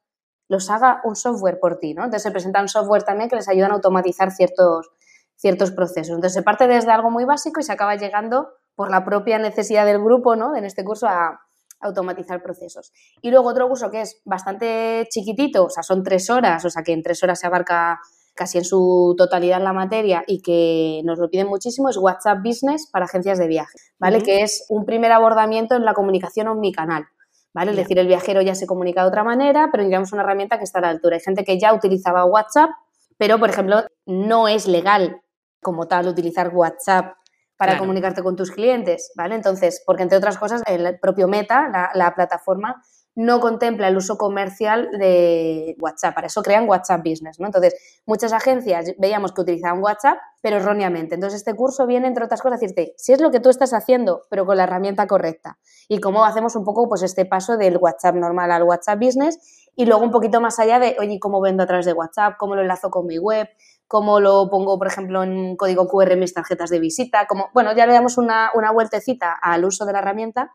los haga un software por ti, ¿no? Entonces se presenta un software también que les ayuda a automatizar ciertos, ciertos procesos. Entonces se parte desde algo muy básico y se acaba llegando por la propia necesidad del grupo, ¿no? En este curso a, automatizar procesos. Y luego otro curso que es bastante chiquitito, o sea, son tres horas, o sea, que en tres horas se abarca casi en su totalidad la materia y que nos lo piden muchísimo, es WhatsApp Business para agencias de viaje, ¿vale? Que es un primer abordamiento en la comunicación omnicanal. ¿Vale? Es decir, el viajero ya se comunica de otra manera, pero digamos una herramienta que está a la altura. Hay gente que ya utilizaba WhatsApp, pero, por ejemplo, no es legal como tal utilizar WhatsApp para comunicarte con tus clientes, ¿vale? Entonces, porque entre otras cosas, el propio Meta, la, plataforma, no contempla el uso comercial de WhatsApp, para eso crean WhatsApp Business, ¿no? Entonces, muchas agencias veíamos que utilizaban WhatsApp, pero erróneamente. Entonces, este curso viene, entre otras cosas, a decirte, si es lo que tú estás haciendo, pero con la herramienta correcta, y cómo hacemos un poco, pues, este paso del WhatsApp normal al WhatsApp Business, y luego un poquito más allá de, oye, ¿cómo vendo a través de WhatsApp? ¿Cómo lo enlazo con mi web? cómo lo pongo, por ejemplo, en código QR en mis tarjetas de visita, como, bueno, ya le damos una, una vueltecita al uso de la herramienta,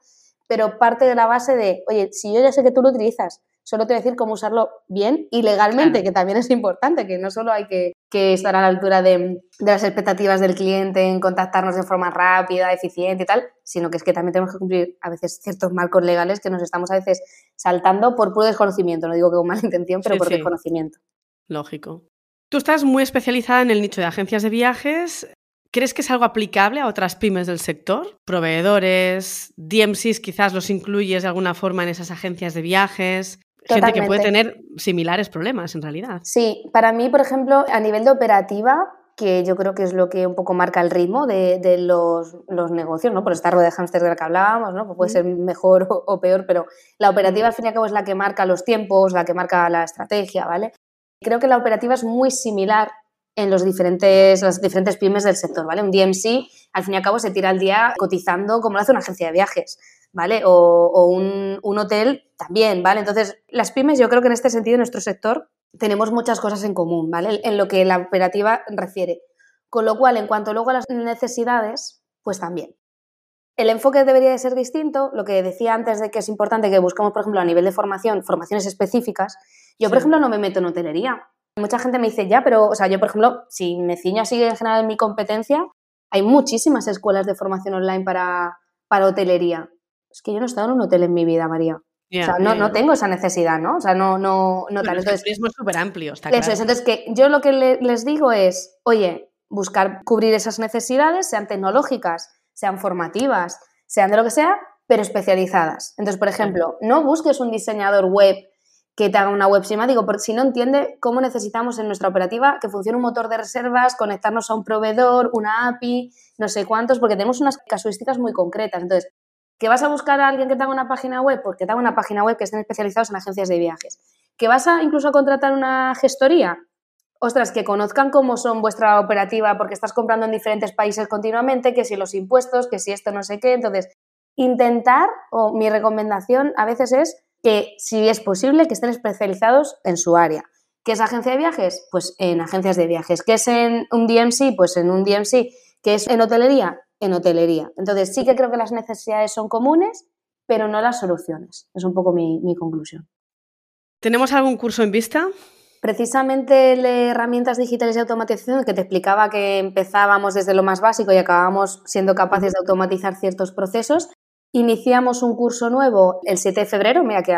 pero parte de la base de, oye, si yo ya sé que tú lo utilizas, solo te voy a decir cómo usarlo bien y legalmente, que también es importante, que no solo hay que, estar a la altura de, de, las expectativas del cliente en contactarnos de forma rápida, eficiente y tal, sino que es que también tenemos que cumplir a veces ciertos marcos legales que nos estamos a veces saltando por puro desconocimiento, no digo que con mala intención, pero por desconocimiento. Lógico. Tú estás muy especializada en el nicho de agencias de viajes. ¿Crees que es algo aplicable a otras pymes del sector? Proveedores, DMCs, quizás los incluyes de alguna forma en esas agencias de viajes. Gente que puede tener similares problemas en realidad. Sí, para mí, por ejemplo, a nivel de operativa, que yo creo que es lo que un poco marca el ritmo de, los, negocios, ¿no? Por esta rueda de hámster de la que hablábamos, ¿no? Pues puede ser mejor o, peor, pero la operativa al fin y al cabo es la que marca los tiempos, la que marca la estrategia, ¿vale? Creo que la operativa es muy similar en los diferentes, las diferentes pymes del sector, ¿vale? Un DMC, al fin y al cabo, se tira al día cotizando como lo hace una agencia de viajes, ¿vale? O, un, un, hotel también, ¿vale? Entonces, las pymes, yo creo que en este sentido, en nuestro sector, tenemos muchas cosas en común, ¿vale? En lo que la operativa refiere. Con lo cual, en cuanto luego a las necesidades, pues también. El enfoque debería de ser distinto, lo que decía antes de que es importante que busquemos, por ejemplo, a nivel de formación, formaciones específicas. Yo, por ejemplo, no me meto en hotelería. Mucha gente me dice, ya, pero, o sea, yo, por ejemplo, si me ciño así en general en mi competencia, hay muchísimas escuelas de formación online para, para hotelería. Es que yo no he estado en un hotel en mi vida, María. o sea, no, no, tengo esa necesidad, ¿no? O sea, no, no, no tal. Entonces, el es súper amplio, está claro. Eso es. Entonces, que yo lo que les digo es, oye, buscar cubrir esas necesidades, sean tecnológicas, sean formativas, sean de lo que sea, pero especializadas. Entonces, por ejemplo, no busques un diseñador web que te haga una web digo, porque si no entiende cómo necesitamos en nuestra operativa que funcione un motor de reservas, conectarnos a un proveedor, una API, no sé cuántos, porque tenemos unas casuísticas muy concretas. Entonces, ¿que vas a buscar a alguien que te haga una página web? Porque te haga una página web que estén especializados en agencias de viajes. ¿Que vas a incluso contratar una gestoría? Ostras, que conozcan cómo son vuestra operativa porque estás comprando en diferentes países continuamente, que si los impuestos, que si esto no sé qué. Entonces, intentar, o mi recomendación a veces es que si es posible que estén especializados en su área. ¿Qué es agencia de viajes? Pues en agencias de viajes. ¿Qué es en un DMC? Pues en un DMC. ¿Qué es en hotelería? En hotelería. Entonces sí que creo que las necesidades son comunes, pero no las soluciones. Es un poco mi, conclusión. ¿Tenemos algún curso en vista? Precisamente de herramientas digitales de automatización que te explicaba que empezábamos desde lo más básico y acabamos siendo capaces de automatizar ciertos procesos. Iniciamos un curso nuevo el 7 de febrero, mira que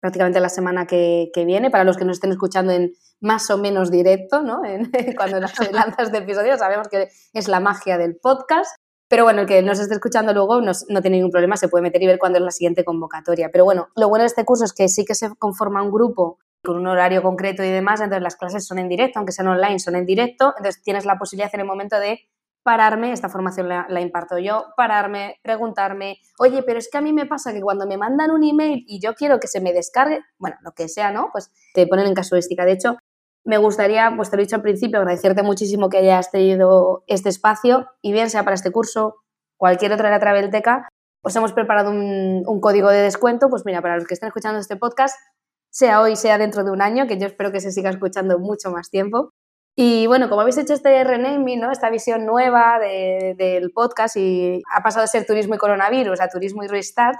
prácticamente la semana que, viene, para los que nos estén escuchando en más o menos directo, ¿no? cuando se lanza este episodio, sabemos que es la magia del podcast. Pero bueno, el que nos esté escuchando luego no, no, tiene ningún problema, se puede meter y ver cuándo es la siguiente convocatoria. Pero bueno, lo bueno de este curso es que sí que se conforma un grupo con un horario concreto y demás, entonces las clases son en directo, aunque sean online, son en directo, entonces tienes la posibilidad en el momento de pararme, esta formación la, imparto yo, pararme, preguntarme, oye, pero es que a mí me pasa que cuando me mandan un email y yo quiero que se me descargue, bueno, lo que sea, ¿no? Pues te ponen en casuística. De hecho, me gustaría, pues te lo he dicho al principio, agradecerte muchísimo que hayas tenido este espacio y bien sea para este curso, cualquier otra de la Travelteca, os hemos preparado un, un código de descuento, pues mira, para los que estén escuchando este podcast, sea hoy, sea dentro de un año, que yo espero que se siga escuchando mucho más tiempo, y bueno, como habéis hecho este renaming, ¿no? esta visión nueva del podcast y ha pasado de ser turismo y coronavirus a turismo y restart,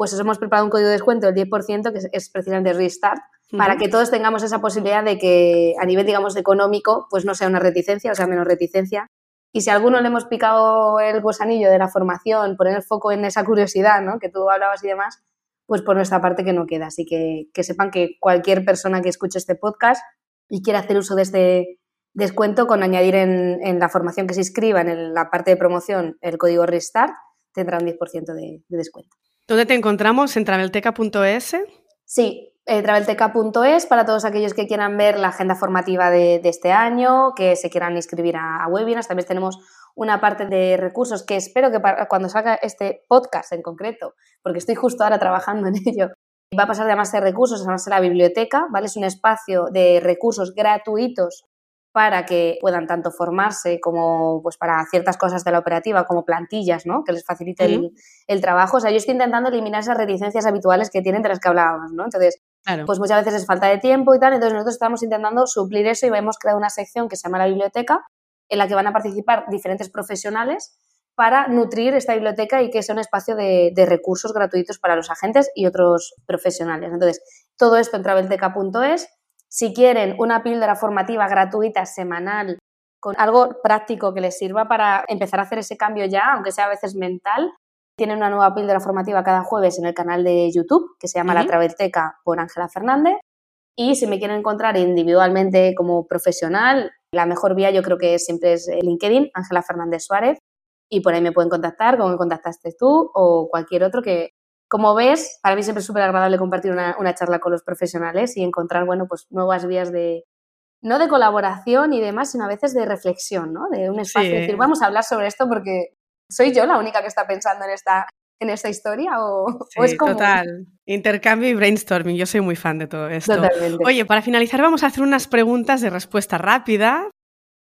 pues os hemos preparado un código de descuento del 10% que es, precisamente restart, para que todos tengamos esa posibilidad de que a nivel, digamos, económico, pues no sea una reticencia, o sea, menos reticencia. Y si a alguno le hemos picado el gusanillo de la formación, poner el foco en esa curiosidad, ¿no? Que tú hablabas y demás, pues por nuestra parte que no queda. Así que que sepan que cualquier persona que escuche este podcast y quiera hacer uso de este descuento con añadir en, la formación que se inscriba en la parte de promoción el código RESTART, tendrá un 10% de, descuento. ¿Dónde te encontramos? ¿En travelteca.es? Sí, eh, travelteca.es para todos aquellos que quieran ver la agenda formativa de, este año, que se quieran inscribir a, webinars. También tenemos una parte de recursos que espero que cuando salga este podcast en concreto, porque estoy justo ahora trabajando en ello, va a pasar de más de recursos a llamarse la biblioteca, ¿vale? Es un espacio de recursos gratuitos para que puedan tanto formarse como pues para ciertas cosas de la operativa, como plantillas, ¿no? Que les facilite el, trabajo. O sea, yo estoy intentando eliminar esas reticencias habituales que tienen de las que hablábamos, ¿no? Entonces, pues muchas veces es falta de tiempo y tal, entonces nosotros estamos intentando suplir eso y hemos creado una sección que se llama la biblioteca, en la que van a participar diferentes profesionales para nutrir esta biblioteca y que sea un espacio de, de recursos gratuitos para los agentes y otros profesionales. Entonces, todo esto en travelteca.es si quieren una píldora formativa gratuita semanal con algo práctico que les sirva para empezar a hacer ese cambio ya, aunque sea a veces mental, tienen una nueva píldora formativa cada jueves en el canal de YouTube que se llama La Travelteca por Ángela Fernández. Y si me quieren encontrar individualmente como profesional, La mejor vía yo creo que siempre es LinkedIn, Ángela Fernández Suárez, y por ahí me pueden contactar, como me contactaste tú o cualquier otro que, como ves, para mí siempre es súper agradable compartir una, una, charla con los profesionales y encontrar, bueno, pues nuevas vías de, no de colaboración y demás, sino a veces de reflexión, ¿no? De un espacio, decir, vamos a hablar sobre esto porque soy yo la única que está pensando en esta, en esta historia o, es como... Total. Intercambio y brainstorming. Yo soy muy fan de todo esto. Totalmente. Oye, para finalizar vamos a hacer unas preguntas de respuesta rápida.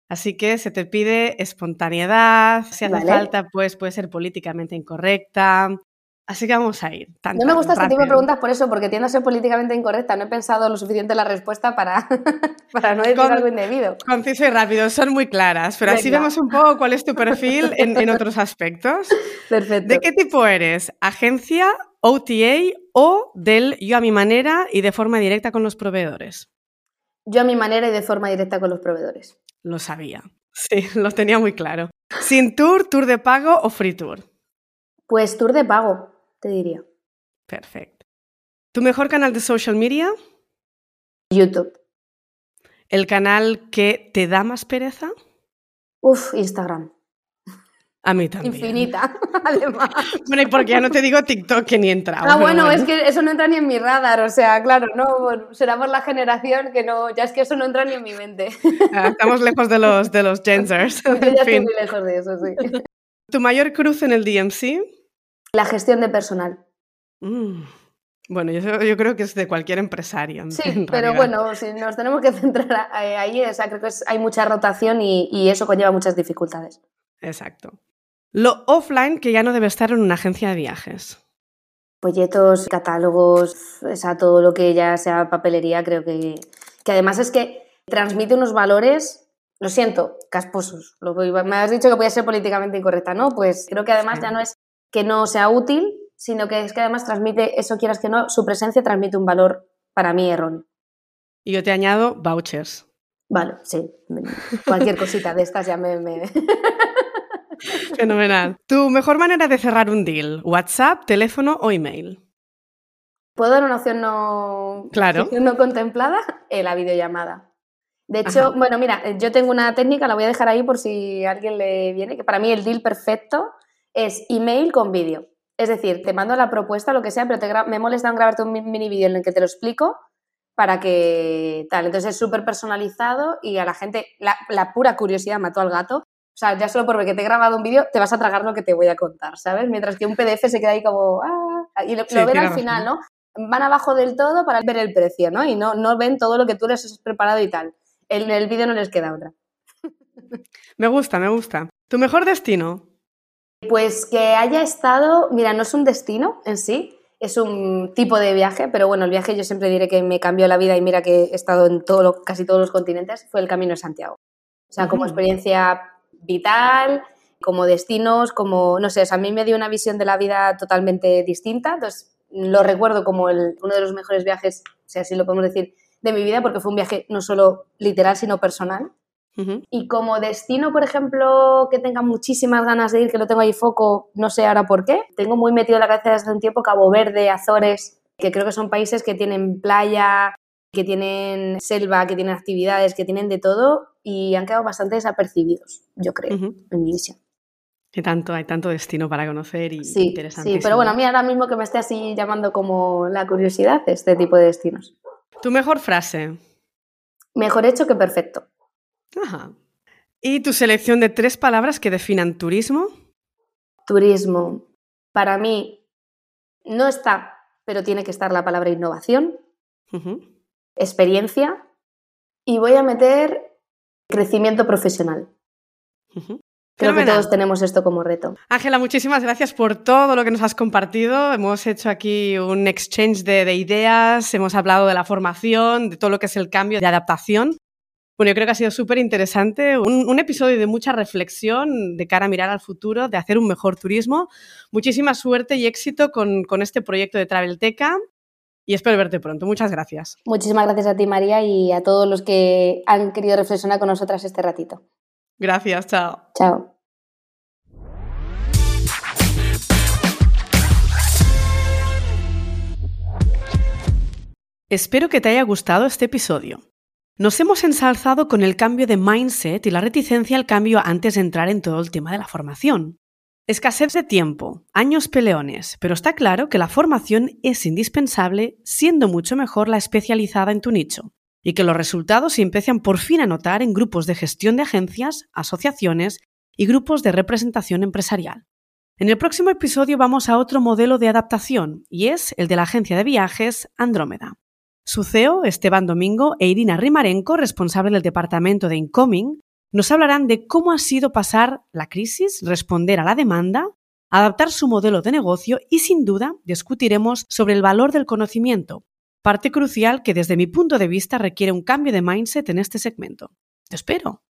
Así que se te pide espontaneidad, si hace falta, pues puede ser políticamente incorrecta, Así que vamos a ir. no me gusta este tipo de preguntas por eso, porque tiendo a ser políticamente incorrecta. No he pensado lo suficiente en la respuesta para, para no decir algo indebido. Conciso y rápido, son muy claras, pero así vemos un poco cuál es tu perfil en, en, otros aspectos. Perfecto. ¿De qué tipo eres? ¿Agencia, OTA o del yo a mi manera y de forma directa con los proveedores? Yo a mi manera y de forma directa con los proveedores. Lo sabía. Sí, lo tenía muy claro. ¿Sin tour, tour de pago o free tour? Pues tour de pago te diría. Perfecto. ¿Tu mejor canal de social media? YouTube. ¿El canal que te da más pereza? Uf, Instagram. A mí también. Infinita, además. Bueno, y porque ya no te digo TikTok que ni entra. Ah, bueno, es que eso no entra ni en mi radar, o sea, claro, no, será por la generación que no, ya es que eso no entra ni en mi mente. Ah, estamos lejos de los, de los gensers. ya estoy muy lejos de eso, sí. ¿Tu mayor cruz en el DMC? La gestión de personal. Mm. Bueno, yo, creo que es de cualquier empresario. Sí, pero bueno, si nos tenemos que centrar ahí, o sea, creo que hay mucha rotación y, eso conlleva muchas dificultades. Exacto. Lo offline que ya no debe estar en una agencia de viajes. Folletos, catálogos, o sea, todo lo que ya sea papelería, creo que, que además es que transmite unos valores, lo siento, casposos. me has dicho que podía ser políticamente incorrecta, ¿no? Pues creo que además ya no es que no sea útil, sino que es que además transmite, eso quieras que no, su presencia transmite un valor para mí erróneo. Y yo te añado vouchers. Vale, sí. Cualquier cosita de estas ya me... Fenomenal. ¿Tu mejor manera de cerrar un deal? ¿WhatsApp, teléfono o email? ¿Puedo dar una opción no, claro. no contemplada? Eh, la videollamada. De hecho, bueno, mira, yo tengo una técnica, la voy a dejar ahí por si a alguien le viene, que para mí el deal perfecto es email con vídeo. Es decir, te mando la propuesta, lo que sea, pero te me molesta en grabarte un mini vídeo en el que te lo explico para que tal. Entonces es súper personalizado y a la gente la, pura curiosidad mató al gato. O sea, ya solo por ver que te he grabado un vídeo, te vas a tragar lo que te voy a contar, ¿sabes? Mientras que un PDF se queda ahí como... Ah", y lo, ven al final, ¿no? Van abajo del todo para ver el precio, ¿no? Y no, no ven todo lo que tú les has preparado y tal. En el vídeo no les queda otra. Me gusta, me gusta. ¿Tu mejor destino? Pues que haya estado, mira, no es un destino en sí, es un tipo de viaje, pero bueno, el viaje yo siempre diré que me cambió la vida y mira que he estado en todo casi todos los continentes, fue el Camino de Santiago. O sea, como experiencia vital, como destinos, como, no sé, a mí me dio una visión de la vida totalmente distinta, entonces lo recuerdo como uno de los mejores viajes, si así lo podemos decir, de mi vida, porque fue un viaje no solo literal, sino personal. Y como destino, por ejemplo, que tenga muchísimas ganas de ir, que lo tengo ahí foco, no sé ahora por qué, tengo muy metido en la cabeza desde un tiempo Cabo Verde, Azores, que creo que son países que tienen playa, que tienen selva, que tienen actividades, que tienen de todo y han quedado bastante desapercibidos, yo creo, en mi visión. Hay tanto, hay tanto destino para conocer y sí, Sí, pero bueno, a mí ahora mismo que me esté así llamando como la curiosidad, este tipo de destinos. ¿Tu mejor frase? Mejor hecho que perfecto. Ajá. ¿Y tu selección de tres palabras que definan turismo? Turismo. Para mí no está, pero tiene que estar la palabra innovación, experiencia y voy a meter crecimiento profesional. Creo que todos tenemos esto como reto. Ángela, muchísimas gracias por todo lo que nos has compartido. Hemos hecho aquí un exchange de ideas, hemos hablado de la formación, de todo lo que es el cambio de adaptación. Bueno, yo creo que ha sido súper interesante, un, episodio de mucha reflexión de cara a mirar al futuro, de hacer un mejor turismo. Muchísima suerte y éxito con, con este proyecto de Travelteca y espero verte pronto. Muchas gracias. Muchísimas gracias a ti, María, y a todos los que han querido reflexionar con nosotras este ratito. Gracias, chao. Chao. Espero que te haya gustado este episodio. Nos hemos ensalzado con el cambio de mindset y la reticencia al cambio antes de entrar en todo el tema de la formación. Escasez de tiempo, años peleones, pero está claro que la formación es indispensable, siendo mucho mejor la especializada en tu nicho, y que los resultados se empiezan por fin a notar en grupos de gestión de agencias, asociaciones y grupos de representación empresarial. En el próximo episodio vamos a otro modelo de adaptación, y es el de la agencia de viajes Andrómeda. Su CEO, Esteban Domingo, e Irina Rimarenko, responsable del departamento de Incoming, nos hablarán de cómo ha sido pasar la crisis, responder a la demanda, adaptar su modelo de negocio y sin duda discutiremos sobre el valor del conocimiento, parte crucial que desde mi punto de vista requiere un cambio de mindset en este segmento. Te espero.